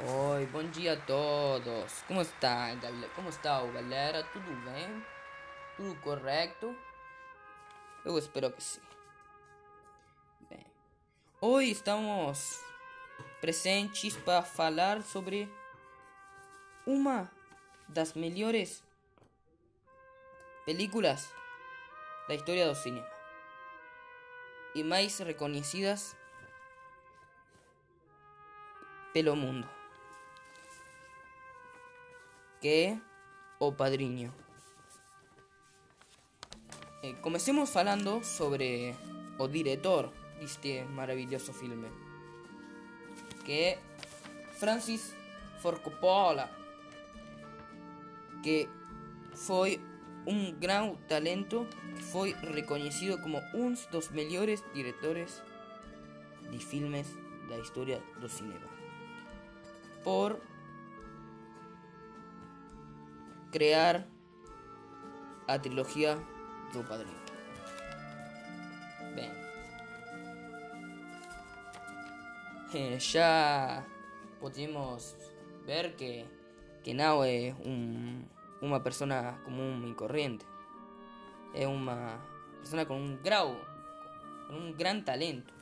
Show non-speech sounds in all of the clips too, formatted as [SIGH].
Oi, bom dia a todos. Como está, galera? Como está, galera? Tudo bem? Tudo correto? Eu espero que sim. Bem, hoje estamos presentes para falar sobre uma das melhores películas da história do cinema e mais reconhecidas pelo mundo. Que O Padrinho. Eh, comecemos falando sobre o diretor deste maravilhoso filme, que Francis Ford Coppola, que foi um gran talento que foi reconhecido como um dos melhores diretores de filmes da história do cinema. Por crear a trilogía do Padrino. Bem, eh, já podemos ver que, que não é um, uma pessoa comum e corrente. É uma pessoa com um grau, com um gran talento.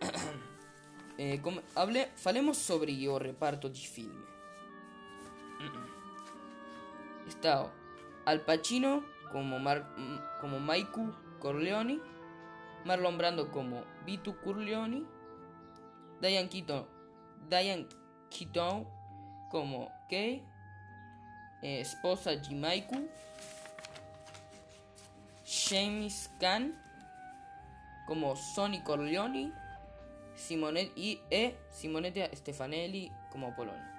[COUGHS] eh, hable, falemos sobre o reparto de filme. Está Al Pacino como, Mar como Maiku Corleone, Marlon Brando como Vitu Corleone, Diane Keaton, Diane Keaton como Kay, eh, esposa de Maiku, James Khan como Sonny Corleone, Simonette y e Simonetta Stefanelli como Polonio.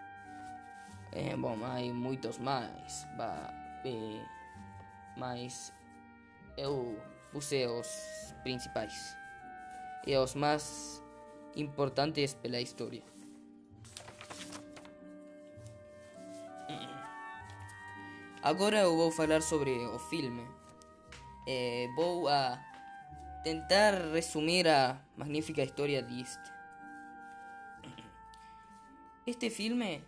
Eh, bom, hai moitos máis va, eh, Mas eu puse os principais. E os máis importantes pela historia. Agora eu vou falar sobre o filme. Eh, Vou a tentar resumir a magnífica historia deste Este filme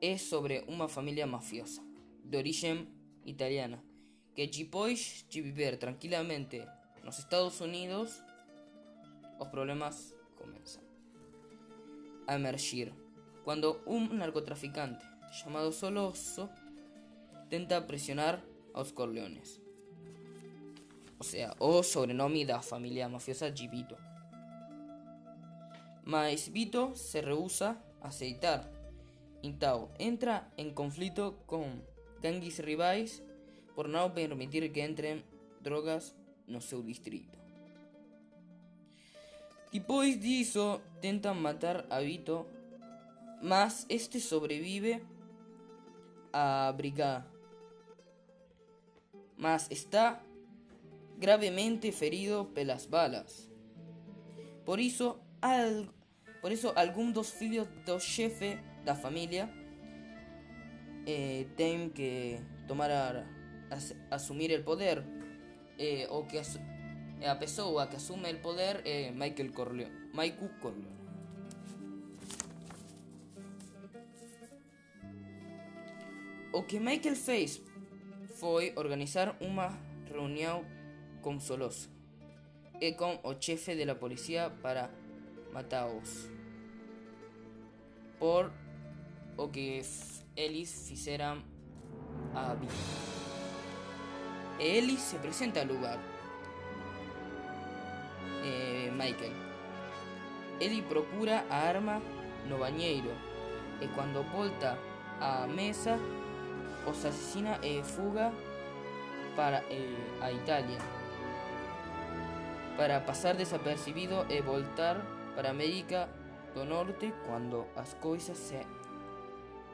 é sobre uma família mafiosa de origem italiana que de viver tranquilamente nos Estados Unidos, os problemas começam a emergir quando um narcotraficante chamado Soloso tenta pressionar aos Corleones. O sea, o sobrenome da família mafiosa de Vito. Mas se rehúsa a aceitar Então, entra em conflito com gangues rivais por não permitir que entrem drogas no seu distrito. Depois disso, tentam matar a Vito, mas este sobrevive a brigar. Mas está gravemente ferido pelas balas. Por isso, al, por isso algum dos filhos do chefe da família eh, que tomar a, a, assumir o poder eh, o que as, a pessoa que assume o poder é Michael Corleone Michael Corleone. O que Michael fez foi organizar uma reunião com Soloso e com o chefe da polícia para matá-los por o que Ellis fizeram a se presenta al lugar. Eh, Michael. Ellie procura a arma no bañeiro e quando volta a mesa os asesina e fuga para eh, a Italia para pasar desapercibido e voltar para América do Norte quando as coisas se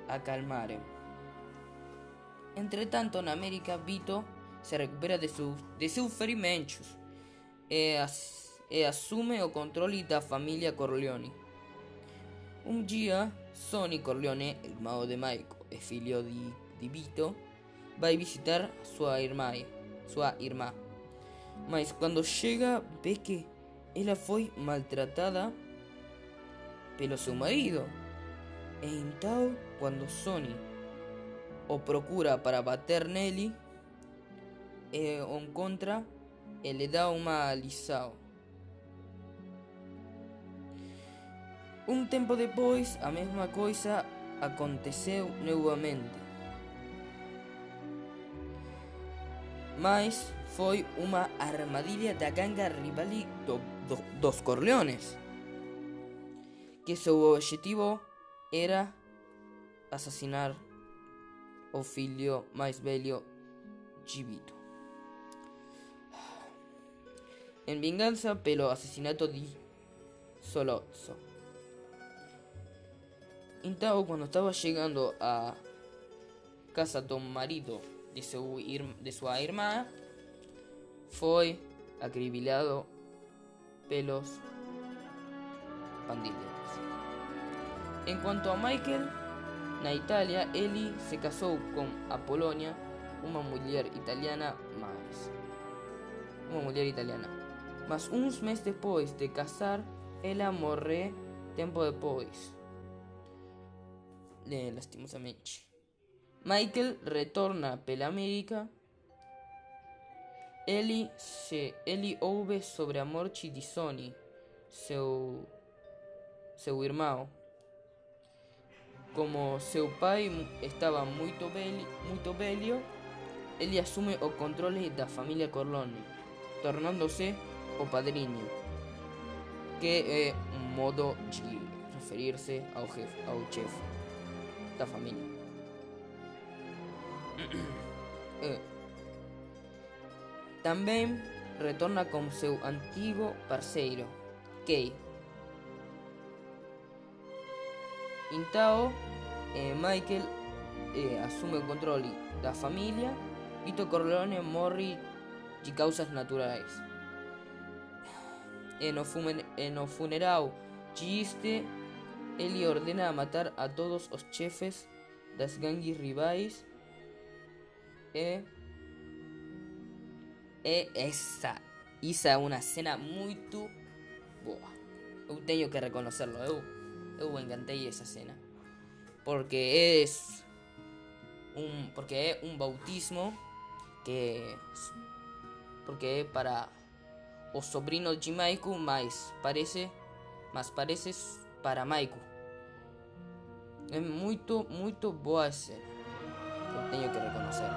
acalmaren. Entretanto, na América, Vito se recupera de, su, de seus ferimentos e, as, e assume o controle da família Corleone. Um dia, Sonny Corleone, irmão de Michael e filho de, de Vito, vai visitar sua irmã, sua irmã. Mas quando chega, vê que ella fue maltratada pelo seu marido. E Intao, cuando Sony o procura para bater Nelly e o en contra, e le dá uma a Lisao. Un tempo depois, a mesma coisa aconteceu novamente. Mas foi uma armadilha da ganga rivali do, do, dos Corleones, que seu objetivo era assassinar o filho mais velho. En vingança pelo assassinato de Solozzo. Então, quando estava chegando a casa do marido de, seu, de sua irmã, foi acribilado pelos pandilleros. En cuanto a Michael, na Italia, Eli se casou com Apolonia, uma mulher italiana mais. Uma mulher italiana. Mas uns meses depois de casar, ela morre tempo depois. Eh, lastimosamente. Michael retorna pela América. Eli se Eli ouve sobre a morte de Sony, seu seu irmão. Como seu pai estava muito velho, muito velho, ele assume o controle da família Corleone, tornando-se o padrinho, que é um modo de referir-se ao chefe, ao chefe da retorna com seu antigo parceiro, Kay. Então, eh, Michael eh, assume o controle da família. Vito Corleone morre de causas naturais. E no, fumen- e no funeral de este, ele ordena matar a todos os chefes das gangues rivais e E essa, essa é uma cena muito boa. Eu tenho que reconhecerlo. Eu, eu encantei essa cena. Porque é um, porque é um bautismo que porque para o sobrino de Maiku, mas parece, mas parece para Maiku. É muito, muito boa cena. Eu tenho que reconhecer.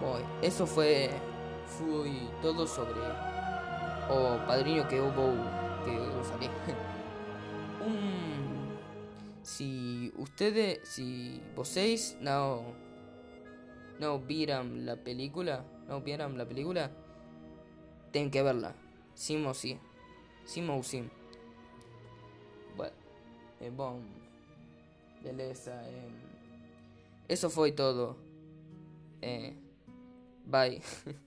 Bom, eso fue, fue todo sobre o padrinho que eu vou que eu. [LAUGHS] um, se ustedes, si vocês não não viram la película, não viram la película, tem que verla, sim ou sim, sim ou sim. Bueno, é bom, beleza. Eso foi todo. É, Bye. [LAUGHS]